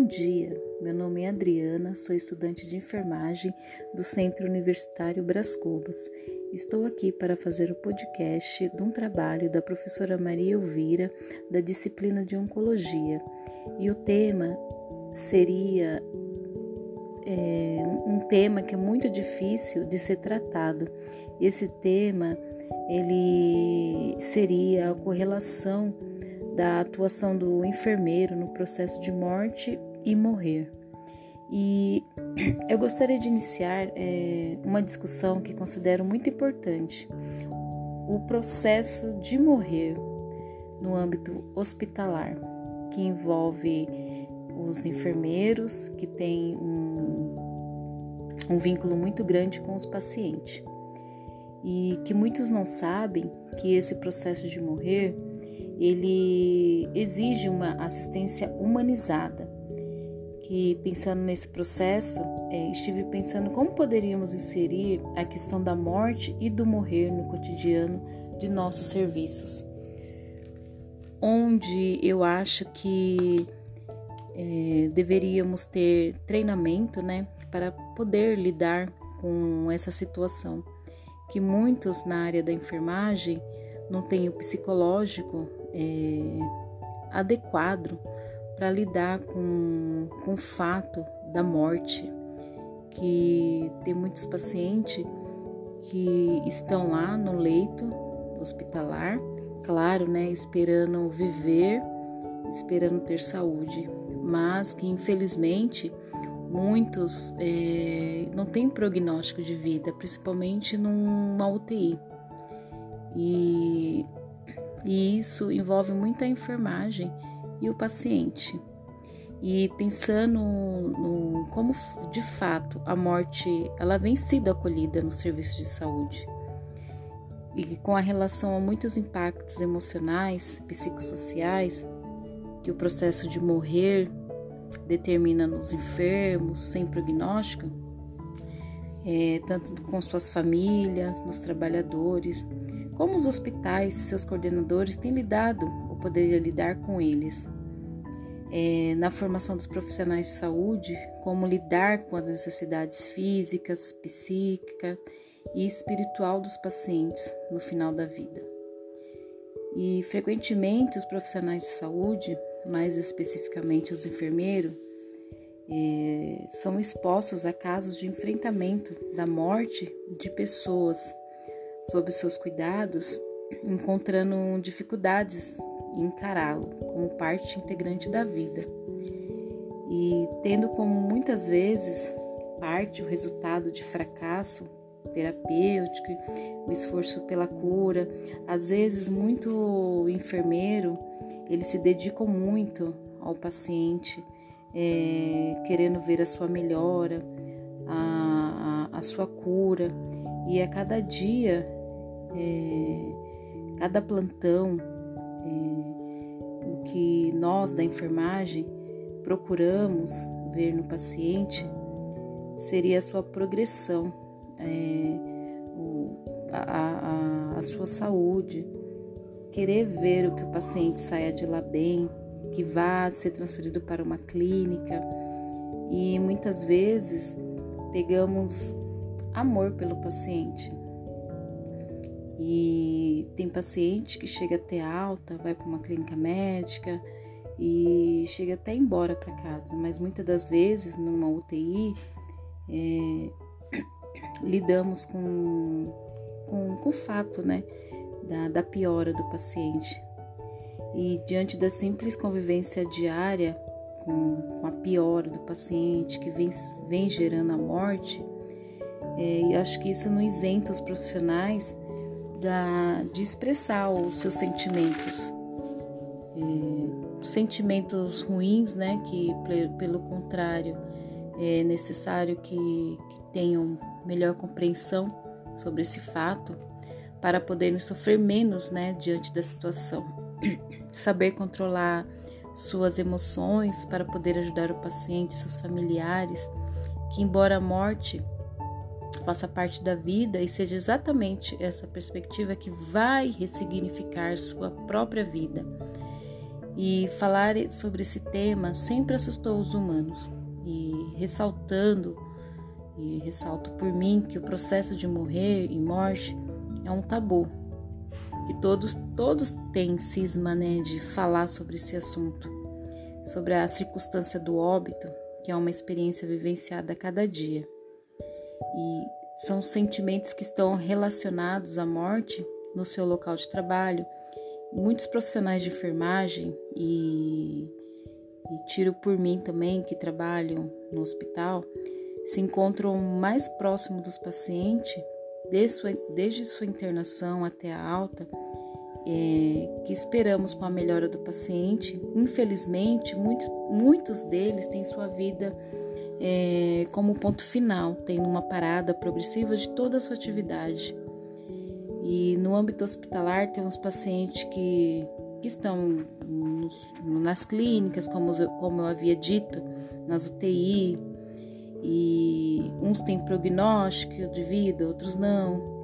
Bom dia, meu nome é Adriana, sou estudante de enfermagem do Centro Universitário Bras Cubas. Estou aqui para fazer o podcast de um trabalho da professora Maria Elvira, da disciplina de Oncologia. E o tema seria é, um tema que é muito difícil de ser tratado. Esse tema ele seria a correlação da atuação do enfermeiro no processo de morte e morrer. E eu gostaria de iniciar é, uma discussão que considero muito importante: o processo de morrer no âmbito hospitalar, que envolve os enfermeiros que têm um, um vínculo muito grande com os pacientes. E que muitos não sabem que esse processo de morrer ele exige uma assistência humanizada. Que pensando nesse processo, é, estive pensando como poderíamos inserir a questão da morte e do morrer no cotidiano de nossos serviços, onde eu acho que é, deveríamos ter treinamento, né, para poder lidar com essa situação, que muitos na área da enfermagem não têm o psicológico é, adequado para lidar com, com o fato da morte, que tem muitos pacientes que estão lá no leito hospitalar, claro, né, esperando viver, esperando ter saúde, mas que infelizmente muitos é, não têm prognóstico de vida, principalmente numa UTI. E e isso envolve muita enfermagem e o paciente. E pensando no, como de fato a morte ela vem sido acolhida no serviço de saúde e com a relação a muitos impactos emocionais, psicossociais que o processo de morrer determina nos enfermos sem prognóstico, é, tanto com suas famílias, nos trabalhadores, como os hospitais, seus coordenadores têm lidado ou poderiam lidar com eles? É, na formação dos profissionais de saúde, como lidar com as necessidades físicas, psíquica e espiritual dos pacientes no final da vida. E frequentemente os profissionais de saúde, mais especificamente os enfermeiros, é, são expostos a casos de enfrentamento da morte de pessoas sob seus cuidados, encontrando dificuldades em encará-lo como parte integrante da vida. E tendo como muitas vezes parte o resultado de fracasso terapêutico, o esforço pela cura, às vezes muito enfermeiro, ele se dedica muito ao paciente, é, querendo ver a sua melhora, a, a, a sua cura, e a cada dia é, cada plantão, é, o que nós da enfermagem procuramos ver no paciente seria a sua progressão, é, o, a, a, a sua saúde, querer ver o que o paciente saia de lá bem, que vá ser transferido para uma clínica. E muitas vezes pegamos amor pelo paciente, e tem paciente que chega até alta, vai para uma clínica médica e chega até embora para casa, mas muitas das vezes numa UTI é, lidamos com, com, com, o fato né, da, da piora do paciente. E diante da simples convivência diária com, com a piora do paciente que vem, vem gerando a morte, é, acho que isso não isenta os profissionais da, de expressar os seus sentimentos. Sentimentos ruins, né? Que pelo contrário é necessário que, que tenham melhor compreensão sobre esse fato para poderem sofrer menos, né? Diante da situação. Saber controlar suas emoções para poder ajudar o paciente, seus familiares, que embora a morte faça parte da vida e seja exatamente essa perspectiva que vai ressignificar sua própria vida. E falar sobre esse tema sempre assustou os humanos, e ressaltando, e ressalto por mim que o processo de morrer e morte é um tabu. E todos, todos têm cisma né, de falar sobre esse assunto, sobre a circunstância do óbito, que é uma experiência vivenciada a cada dia. E são sentimentos que estão relacionados à morte no seu local de trabalho. Muitos profissionais de enfermagem e, e tiro por mim também, que trabalham no hospital, se encontram mais próximo dos pacientes desde sua, desde sua internação até a alta, é, que esperamos com a melhora do paciente. Infelizmente, muitos, muitos deles têm sua vida é, como ponto final, tendo uma parada progressiva de toda a sua atividade. E no âmbito hospitalar, temos pacientes que, que estão nos, nas clínicas, como, como eu havia dito, nas UTI, e uns têm prognóstico de vida, outros não.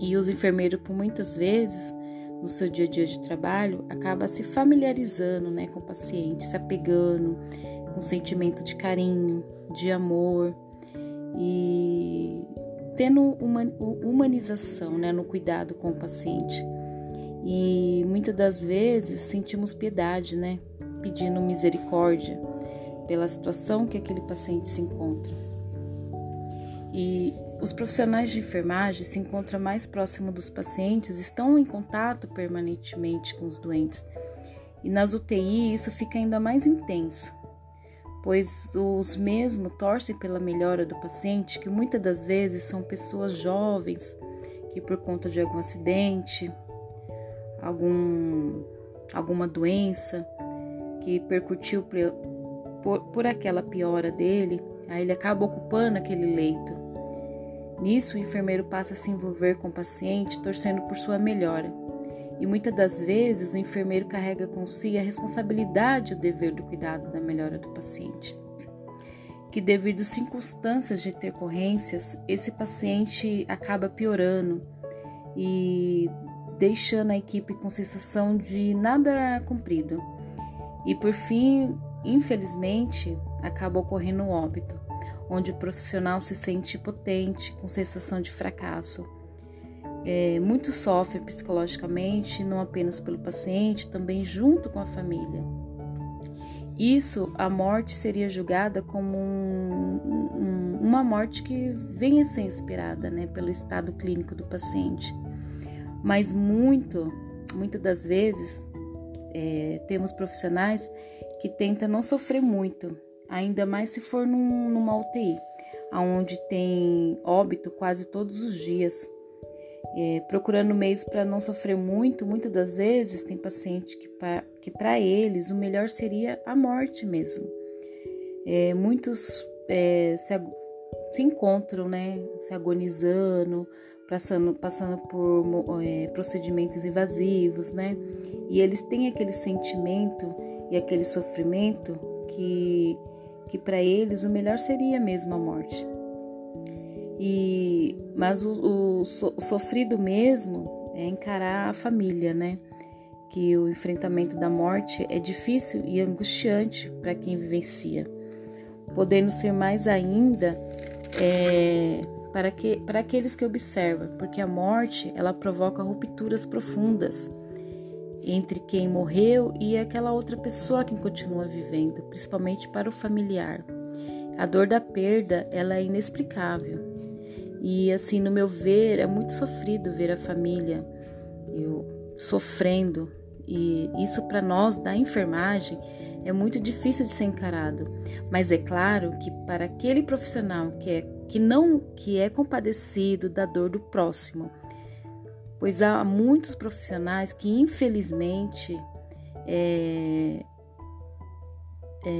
E os enfermeiros, por muitas vezes, no seu dia a dia de trabalho, acaba se familiarizando né, com o paciente, se apegando com sentimento de carinho, de amor e tendo uma humanização né, no cuidado com o paciente. E muitas das vezes sentimos piedade, né, pedindo misericórdia pela situação que aquele paciente se encontra. E os profissionais de enfermagem se encontram mais próximo dos pacientes, estão em contato permanentemente com os doentes. E nas UTI isso fica ainda mais intenso, pois os mesmos torcem pela melhora do paciente, que muitas das vezes são pessoas jovens que por conta de algum acidente, algum, alguma doença que percutiu por, por aquela piora dele, aí ele acaba ocupando aquele leito. Nisso, o enfermeiro passa a se envolver com o paciente, torcendo por sua melhora. E muitas das vezes o enfermeiro carrega com si a responsabilidade e o dever do cuidado da melhora do paciente. Que devido às circunstâncias de intercorrências, esse paciente acaba piorando e deixando a equipe com sensação de nada cumprido. E por fim, infelizmente, acaba ocorrendo o óbito, onde o profissional se sente impotente, com sensação de fracasso é, muito sofre psicologicamente, não apenas pelo paciente, também junto com a família. Isso, a morte seria julgada como um, um, uma morte que venha a ser inspirada né, pelo estado clínico do paciente. Mas muito, muitas das vezes, é, temos profissionais que tentam não sofrer muito, ainda mais se for num, numa UTI, onde tem óbito quase todos os dias é, procurando meios para não sofrer muito, muitas das vezes tem paciente que para eles o melhor seria a morte mesmo. É, muitos é, se, se, encontram, né, se agonizando, passando, passando por é, procedimentos invasivos, né, e eles têm aquele sentimento e aquele sofrimento que, que para eles o melhor seria mesmo a morte. E, mas o, o, o sofrido mesmo é encarar a família, né? Que o enfrentamento da morte é difícil e angustiante para quem vivencia, podendo ser mais ainda é, para, que, para aqueles que observam, porque a morte ela provoca rupturas profundas entre quem morreu e aquela outra pessoa que continua vivendo, principalmente para o familiar. A dor da perda ela é inexplicável e assim, no meu ver, é muito sofrido ver a família eu sofrendo. E isso para nós da enfermagem é muito difícil de ser encarado. Mas é claro que para aquele profissional que é que não que é compadecido da dor do próximo, pois há muitos profissionais que infelizmente é, é,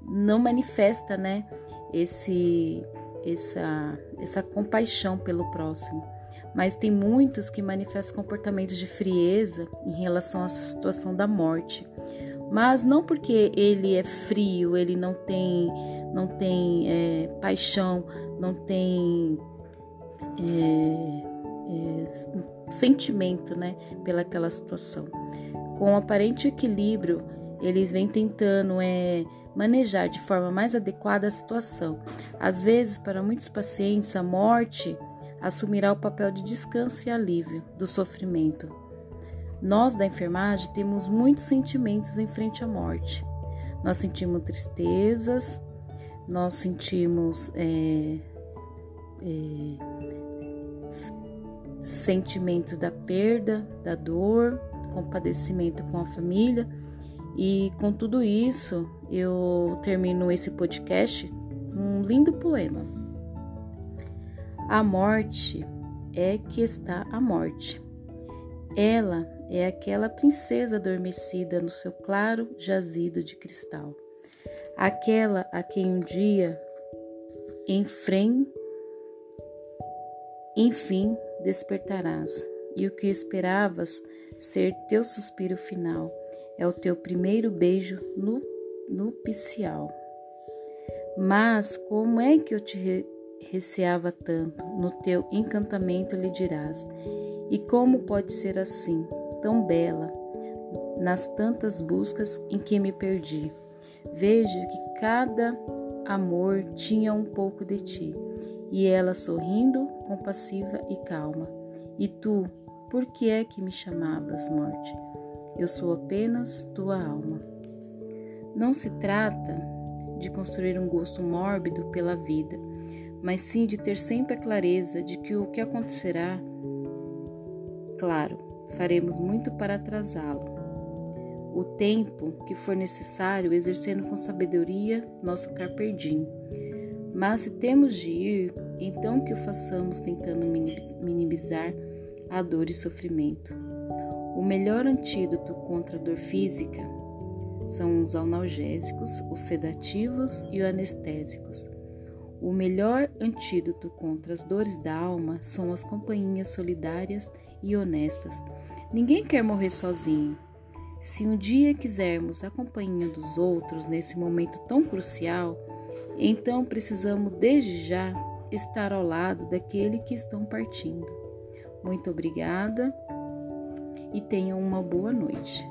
não manifesta, né, esse essa, essa compaixão pelo próximo. Mas tem muitos que manifestam comportamentos de frieza em relação a essa situação da morte. Mas não porque ele é frio, ele não tem, não tem é, paixão, não tem é, é, sentimento né, pelaquela situação. Com aparente equilíbrio ele vem tentando é, manejar de forma mais adequada a situação. Às vezes, para muitos pacientes, a morte assumirá o papel de descanso e alívio do sofrimento. Nós da enfermagem temos muitos sentimentos em frente à morte. Nós sentimos tristezas, nós sentimos é, é, sentimento da perda, da dor, compadecimento com a família. E com tudo isso, eu termino esse podcast com um lindo poema. A morte é que está a morte. Ela é aquela princesa adormecida no seu claro jazido de cristal. Aquela a quem um dia, enfim, enfim despertarás, e o que esperavas ser teu suspiro final é o teu primeiro beijo nupcial. Mas como é que eu te re receava tanto? No teu encantamento lhe dirás. E como pode ser assim, tão bela, nas tantas buscas em que me perdi? Vejo que cada amor tinha um pouco de ti, e ela sorrindo, compassiva e calma. E tu, por que é que me chamavas, morte? Eu sou apenas tua alma. Não se trata de construir um gosto mórbido pela vida, mas sim de ter sempre a clareza de que o que acontecerá, claro, faremos muito para atrasá-lo. O tempo que for necessário, exercendo com sabedoria nosso carpe diem. Mas se temos de ir, então que o façamos tentando minimizar a dor e sofrimento. O melhor antídoto contra a dor física são os analgésicos, os sedativos e os anestésicos. O melhor antídoto contra as dores da alma são as companhias solidárias e honestas. Ninguém quer morrer sozinho. Se um dia quisermos a companhia dos outros nesse momento tão crucial, então precisamos desde já estar ao lado daquele que estão partindo. Muito obrigada e tenham uma boa noite.